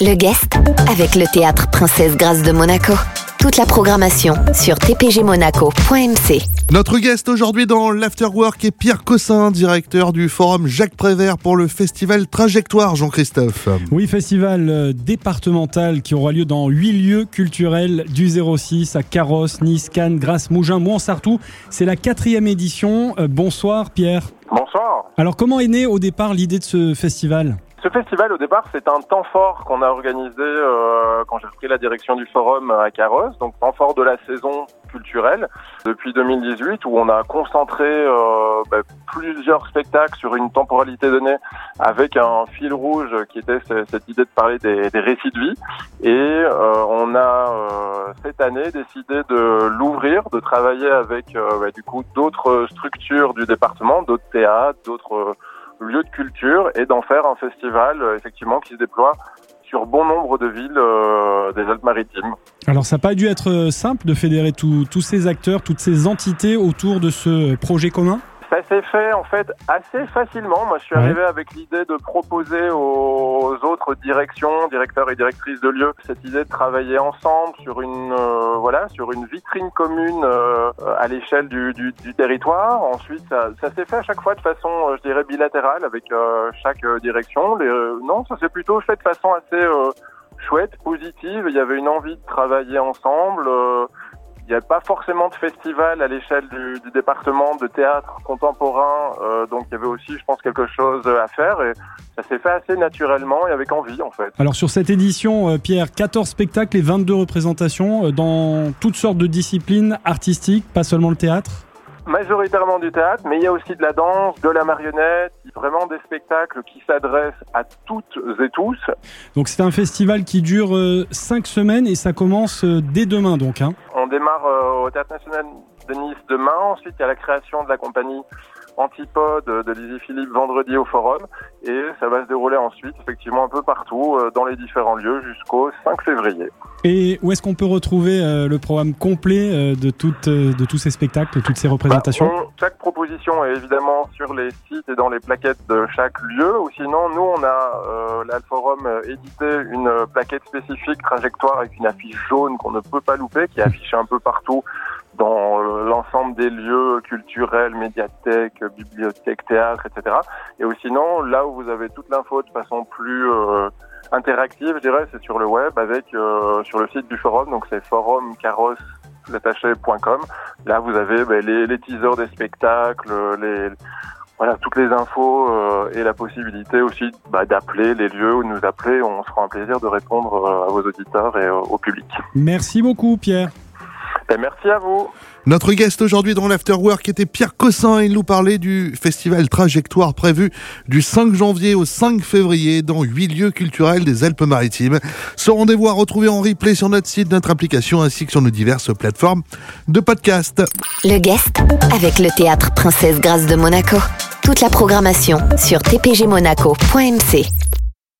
Le guest avec le théâtre Princesse Grâce de Monaco. Toute la programmation sur tpgmonaco.mc. Notre guest aujourd'hui dans l'Afterwork est Pierre Cossin, directeur du forum Jacques Prévert pour le festival Trajectoire, Jean-Christophe. Oui, festival euh, départemental qui aura lieu dans huit lieux culturels du 06 à Carrosse, Nice, Cannes, Grasse, Mougins, Montsartou. C'est la quatrième édition. Euh, bonsoir Pierre. Bonsoir. Alors comment est née au départ l'idée de ce festival? Ce festival, au départ, c'est un temps fort qu'on a organisé euh, quand j'ai repris la direction du forum à Carrosse, donc temps fort de la saison culturelle depuis 2018, où on a concentré euh, bah, plusieurs spectacles sur une temporalité donnée, avec un fil rouge qui était ce- cette idée de parler des, des récits de vie. Et euh, on a euh, cette année décidé de l'ouvrir, de travailler avec euh, bah, du coup d'autres structures du département, d'autres théâtres, d'autres lieux de culture et d'en faire un festival euh, effectivement qui se déploie sur bon nombre de villes euh, des Alpes-Maritimes. Alors ça n'a pas dû être euh, simple de fédérer tous ces acteurs, toutes ces entités autour de ce projet commun? S'est fait en fait assez facilement. Moi, je suis Ouais. arrivé avec l'idée de proposer aux autres directions, directeurs et directrices de lieux, cette idée de travailler ensemble sur une euh, voilà sur une vitrine commune euh, à l'échelle du, du, du territoire. Ensuite, ça, ça s'est fait à chaque fois de façon, euh, je dirais, bilatérale avec chaque direction. Les, non, ça s'est plutôt fait de façon assez chouette, positive. Il y avait une envie de travailler ensemble. Euh, il n'y a pas forcément de festival à l'échelle du, du département de théâtre contemporain, euh, donc il y avait aussi, je pense, quelque chose à faire et ça s'est fait assez naturellement et avec envie en fait. Alors sur cette édition, euh, Pierre, 14 spectacles et 22 représentations euh, dans toutes sortes de disciplines artistiques, pas seulement le théâtre? Majoritairement du théâtre, mais il y a aussi de la danse, de la marionnette, vraiment des spectacles qui s'adressent à toutes et tous. Donc c'est un festival qui dure 5 semaines et ça commence euh, dès demain donc. Hein. Démarre euh, au Théâtre National de Nice demain, ensuite il y a la création de la compagnie Antipode de Lizzie Philippe vendredi au Forum et ça va se dérouler ensuite effectivement un peu partout euh, dans les différents lieux jusqu'au 5 février. Et où est-ce qu'on peut retrouver euh, le programme complet euh, de, toutes, de tous ces spectacles, de toutes ces représentations? Bah, on- chaque proposition est évidemment sur les sites et dans les plaquettes de chaque lieu. Ou sinon, nous, on a, euh, là, le forum, édité une plaquette spécifique trajectoire avec une affiche jaune qu'on ne peut pas louper, qui est affichée un peu partout dans euh, l'ensemble des lieux culturels, médiathèques, bibliothèques, théâtres, etc. Et ou sinon, là où vous avez toute l'info de façon plus euh, interactive, je dirais, c'est sur le web avec euh, sur le site du forum. Donc c'est forumcarrosse.com. Là, vous avez ben, les, teasers des spectacles, les voilà toutes les infos et la possibilité aussi bah, d'appeler les lieux ou nous appeler. On se fera un plaisir de répondre à vos auditeurs et au public. Merci beaucoup Pierre. Ben, merci à vous. Notre guest aujourd'hui dans l'Afterwork était Pierre Cossin. Il nous parlait du festival Trajectoire prévu du 5 janvier au 5 février dans huit lieux culturels des Alpes-Maritimes. Ce rendez-vous à retrouver en replay sur notre site, notre application ainsi que sur nos diverses plateformes de podcast. Le guest avec le théâtre Princesse Grâce de Monaco. Toute la programmation sur tpgmonaco.mc.